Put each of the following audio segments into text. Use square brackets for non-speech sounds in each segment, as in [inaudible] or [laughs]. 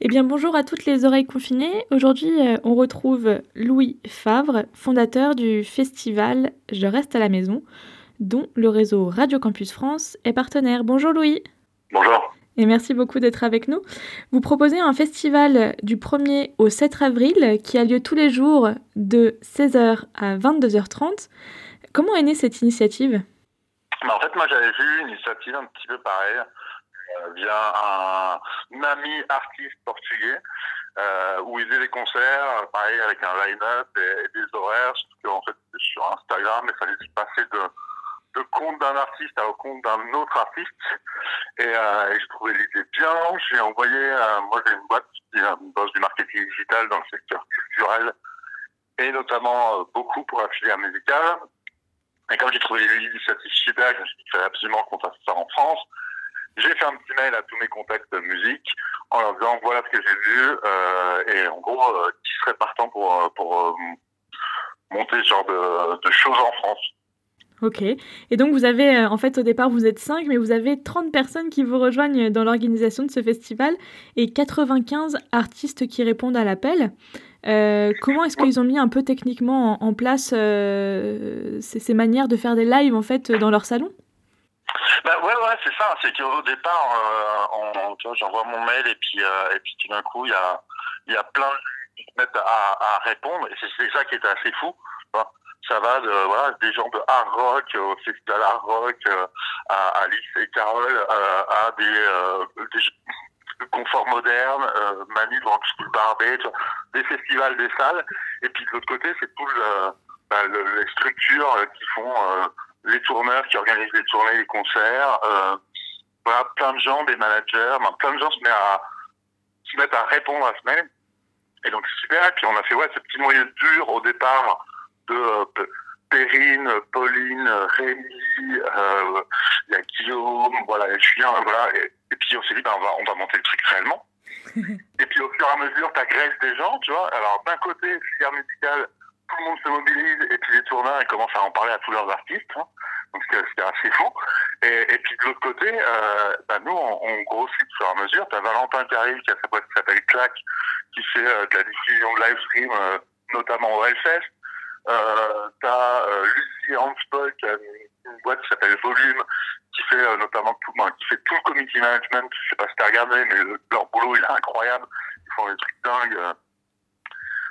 Eh bien, bonjour à toutes les oreilles confinées. Aujourd'hui, euh, on retrouve Louis Favre, fondateur du festival Je reste à la maison, dont le réseau Radio Campus France est partenaire. Bonjour Louis. Bonjour. Et merci beaucoup d'être avec nous. Vous proposez un festival du 1er au 7 avril qui a lieu tous les jours de 16h à 22h30. Comment est née cette initiative? Bah, En fait, moi j'avais vu une initiative un petit peu pareille via un, ami artiste portugais euh, où il faisait des concerts, pareil avec un line-up et, des horaires, surtout qu'en fait sur Instagram, il fallait passer de, de compte d'un artiste au compte d'un autre artiste. Et, euh, et je trouvais l'idée bien. J'ai envoyé, euh, moi j'ai une boîte qui bosse du marketing digital dans le secteur culturel et notamment euh, beaucoup pour la filière musicale. Et comme j'ai trouvé l'initiative super, je me suis dit qu'il fallait absolument qu'on fasse ça en France. J'ai fait un petit mail à tous mes contacts musique en leur disant voilà ce que j'ai vu euh, et en gros euh, qui serait partant pour euh, pour monter ce genre de, choses en France. Ok. Et donc vous avez en fait au départ vous êtes 5 mais vous avez 30 personnes qui vous rejoignent dans l'organisation de ce festival et 95 artistes qui répondent à l'appel. Comment est-ce qu'ils ont mis un peu techniquement en, place ces, ces, manières de faire des lives en fait dans leur salon? Bah ouais ouais c'est ça c'est qu'au départ euh, j'envoie mon mail et puis euh, et puis tout d'un coup il y a y a plein de gens qui se mettent à, à répondre et c'est ça qui est assez fou ça va de voilà des gens de hard rock au festival hard rock euh, à Alice et Carole à des, des confort moderne, euh, Manu Rock School Barbet, des festivals, des salles. Et puis de l'autre côté, c'est tout le, bah, le, les structures qui font euh, les tourneurs, qui organisent les tournées, les concerts. Euh, voilà, plein de gens, des managers, ben, plein de gens se mettent à se mettent à répondre à ce mail. Et donc c'est super. Et puis on a fait ouais ce petit noyau dur au départ de euh, Perrine, Pauline, Rémi, euh, il y a Guillaume, voilà, et Julien, voilà. Et, et puis on s'est dit, ben, on, va, on va monter le truc réellement. [laughs] et puis au fur et à mesure, tu agresses des gens, tu vois. Alors d'un côté, filière musicale, tout le monde se mobilise, et puis les tourneurs, ils commencent à en parler à tous leurs artistes. Hein. Donc c'était assez fou. Et, et, puis de l'autre côté, euh, ben, nous, on, on, grossit et à mesure. Tu as Valentin qui qui a sa boîte qui s'appelle Clac, qui fait euh, de la diffusion de live stream, euh, notamment au Hellfest. Euh, t'as euh, Lucie Hanspoll qui a une boîte qui s'appelle Volume, qui fait euh, notamment tout, ben, qui fait tout le community management. Je sais pas si t'as regardé, mais le, leur boulot il est incroyable. Ils font des trucs dingues.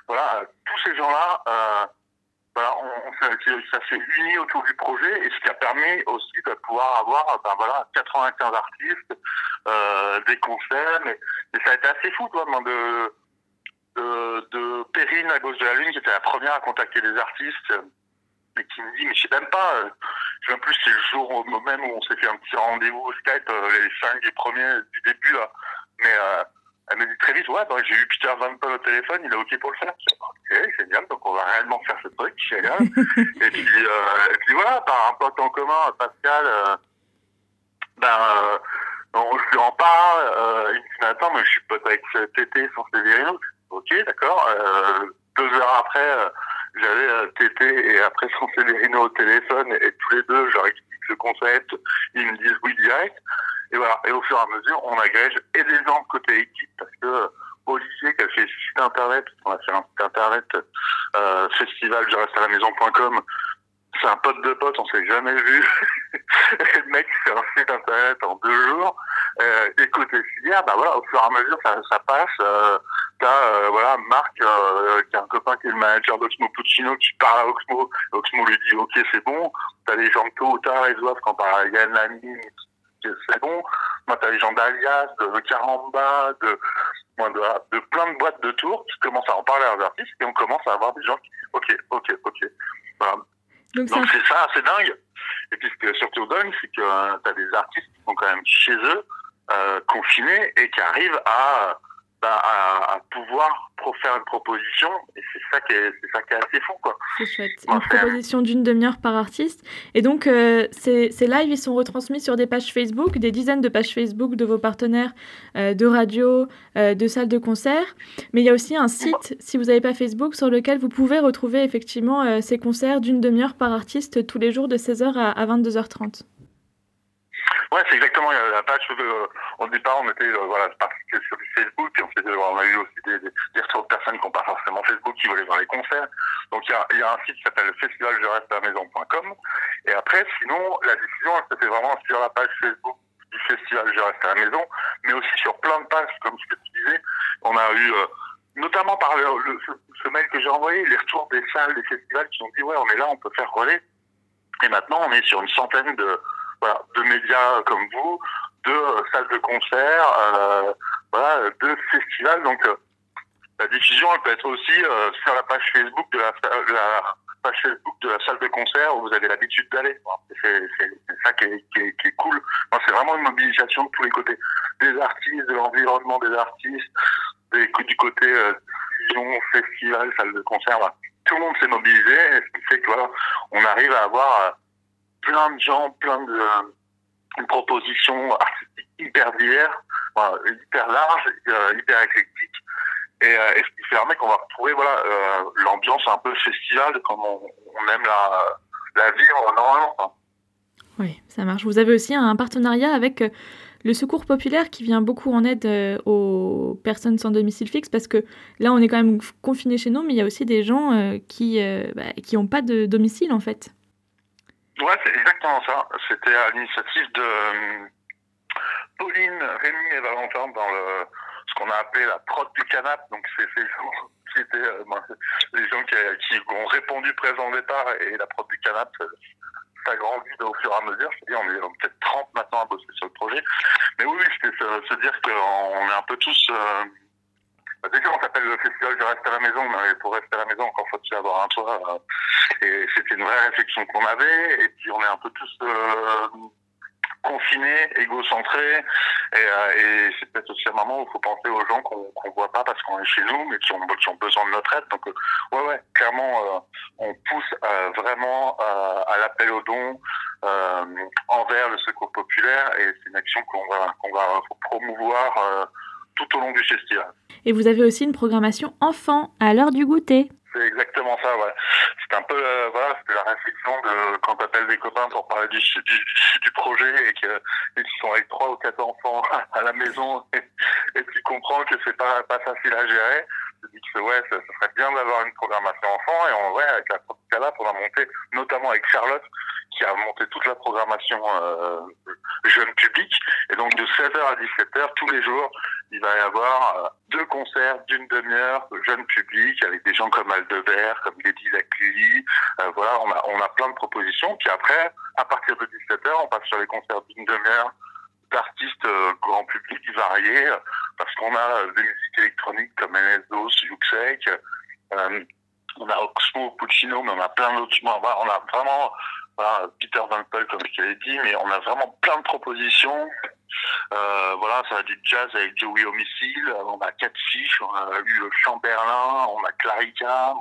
Euh. Voilà, euh, tous ces gens-là, euh, voilà, on, ça s'est uni autour du projet et ce qui a permis aussi de pouvoir avoir, ben voilà, 95 artistes, des concerts. Mais, ça a été assez fou, toi, de de, de Perrine à gauche de la lune, qui était la première à contacter des artistes, et qui me dit, mais je sais même pas, euh, je sais plus, c'est le jour même où on s'est fait un petit rendez-vous au Skype, euh, les cinq, les premiers du début, là. Mais euh, elle me dit très vite, ouais, bah, j'ai eu Peter Van Paul au téléphone, il est OK pour le faire. Ok, génial, donc on va réellement faire ce truc, génial. [laughs] et, puis, euh, et puis voilà, par un pote en commun, Pascal, euh, ben, on lui en parle, euh, il me dit, attends, mais je suis pote avec TT sans Séverino, Ok, d'accord. Euh, deux heures après, euh, j'avais euh, Tété et après sans Célerino au téléphone et tous les deux, je leur explique le concept, ils me disent oui direct. Et voilà. Et au fur et à mesure, on agrège et des gens côté équipe parce que euh, Olivier qui a fait site internet, on a fait un site internet euh, festival je reste à la maison.com. C'est un pote de pote, on s'est jamais vu. [laughs] le mec fait un site internet en deux jours. Euh, et côté filière, bah voilà, au fur et à mesure, ça, ça passe. Euh, T'as euh, voilà Marc euh, qui a un copain qui est le manager d'Oxmo Puccino qui parle à Oxmo. Oxmo lui dit ok c'est bon. T'as les gens tôt ou tard ils doivent quand parle à Yann Lamy c'est bon. Moi t'as les gens d'Alias, de Caramba, de, de, de plein de boîtes de tours qui commencent à en parler à leurs artistes et on commence à avoir des gens qui ok ok ok. Voilà. Donc c'est ça, c'est dingue. Et puis ce qui est surtout dingue, c'est que euh, tu as des artistes qui sont quand même chez eux, euh, confinés, et qui arrivent à bah, à, à, pouvoir faire une proposition et c'est ça qui est ça qui est assez fou quoi. C'est chouette. Une proposition d'une demi-heure par artiste et donc euh, ces, ces lives ils sont retransmis sur des pages Facebook, des dizaines de pages Facebook de vos partenaires euh, de radio, euh, de salles de concert, mais il y a aussi un site si vous n'avez pas Facebook sur lequel vous pouvez retrouver effectivement ces concerts d'une demi-heure par artiste tous les jours de 16h à, à 22h30. Ouais, c'est exactement la page. Euh, au départ, on était euh, voilà sur Facebook, dit, ouais, on a eu aussi des, retours de personnes qui n'ont pas forcément Facebook, qui voulaient voir les concerts. Donc il y a, un site qui s'appelle festivaljereste-à-la-maison.com. Et après, sinon, la décision, elle se vraiment sur la page Facebook du festival Je reste à la maison, mais aussi sur plein de pages, comme ce que tu disais. On a eu, euh, notamment par le, ce, mail que j'ai envoyé, les retours des salles, des festivals qui ont dit ouais, on est là, on peut faire relais. Et maintenant, on est sur une centaine de, de médias comme vous, de euh, salles de concert, euh, voilà, de festivals. Donc, euh, la diffusion, peut être aussi sur la page Facebook de la, page Facebook de la salle de concert où vous avez l'habitude d'aller. C'est ça qui est, cool. C'est vraiment une mobilisation de tous les côtés. Des artistes, de l'environnement des artistes, du côté euh, festival, salle de concert. Tout le monde s'est mobilisé, ce qui fait que on arrive à avoir plein de gens, plein de une proposition artistique [laughs] hyper diverse, hyper large, euh, hyper éclectique. Et, euh, ce qui permet qu'on va retrouver voilà euh, l'ambiance un peu festival comme on, aime la, la vivre normalement. Oui, ça marche. Vous avez aussi un partenariat avec le Secours populaire qui vient beaucoup en aide aux personnes sans domicile fixe parce que là on est quand même confiné chez nous, mais il y a aussi des gens qui bah, qui n'ont pas de domicile en fait. Ouais, c'est exactement ça. C'était à l'initiative de euh, Pauline, Rémi et Valentin dans le ce qu'on a appelé la prod du canap. Donc c'est ces gens euh, les gens qui, ont répondu présent au départ et la prod du canap ça grandit au fur et à mesure. C'est-à-dire on est peut-être 30 maintenant à bosser sur le projet. Mais oui, c'était se, dire qu'on est un peu tous euh, bah, déjà, on s'appelle le festival Je reste à la maison, mais pour rester à la maison, encore faut-il avoir un toit. Et c'était une vraie réflexion qu'on avait. Et puis, on est un peu tous euh, confinés, égocentrés. Et, euh, et c'est peut-être aussi un moment où il faut penser aux gens qu'on qu'on voit pas parce qu'on est chez nous, mais qui ont, besoin de notre aide. Donc, euh, ouais, ouais, clairement, on pousse vraiment à l'appel aux dons envers le secours populaire. Et c'est une action qu'on va promouvoir tout au long du festival. Et vous avez aussi une programmation enfant à l'heure du goûter. C'est exactement ça, ouais. C'est un peu, euh, voilà, la réflexion de quand t'appelles des copains pour parler du, du, du projet et qu'ils sont avec trois ou quatre enfants [laughs] à la maison et, et tu comprends que c'est pas pas facile à gérer. Tu dis que ouais, ça, ça serait bien d'avoir une programmation enfant et en vrai avec la là on a monté, notamment avec Charlotte, qui a monté toute la programmation euh, jeune public. Et donc de 16h à 17h, tous les jours, il va y avoir euh, deux concerts d'une demi-heure jeune public avec des gens comme Aldebert, comme Lady Laclili. Euh, voilà, on a, on a plein de propositions. Puis après, à partir de 17h, on passe sur les concerts d'une demi-heure d'artistes euh, grand public variés, parce qu'on a euh, des musiques électroniques comme NSDOS, Yuxek, euh, on a Oxmo, Puccino, mais on a plein d'autres. On a vraiment Peter Van Pelt, comme je l'ai dit, mais on a vraiment plein de propositions. Euh, voilà, ça va du jazz avec Joey Homicile, on a Catfish, on a eu Chamberlain, on a Clarica,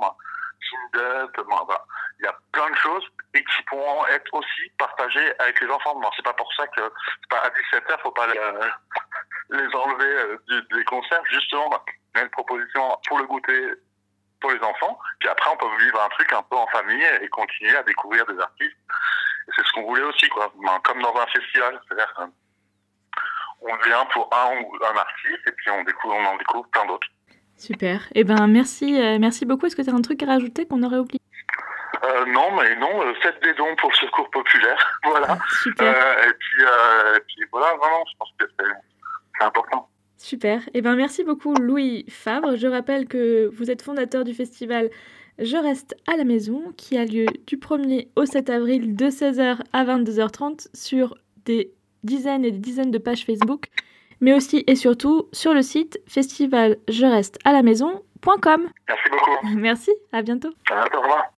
Kindle, voilà. il y a plein de choses et qui pourront être aussi partagées avec les enfants. Bon, c'est pas pour ça que pas à 17h, faut pas les, les enlever euh, des concerts. Justement, il y a une proposition pour le goûter pour les enfants. Puis après, on peut vivre un truc un peu en famille et continuer à découvrir des artistes. C'est ce qu'on voulait aussi, quoi. Comme dans un festival. C'est-à-dire qu'on vient pour un ou un artiste et puis on, découvre, on en découvre plein d'autres. Super. Eh ben, merci, euh, merci beaucoup. Est-ce que tu as un truc à rajouter qu'on aurait oublié? Euh, non, mais non, euh, faites des dons pour le secours populaire. [laughs] voilà. Super. Euh, et, puis, et puis voilà, vraiment, je pense que c'est important. Super. Eh ben, merci beaucoup, Louis Fabre. Je rappelle que vous êtes fondateur du festival Je reste à la maison, qui a lieu du 1er au 7 avril de 16h à 22h30 sur des dizaines et des dizaines de pages Facebook, mais aussi et surtout sur le site festivaljerestealaMaison.com. Merci beaucoup. [laughs] Merci, à bientôt. À bientôt, au revoir.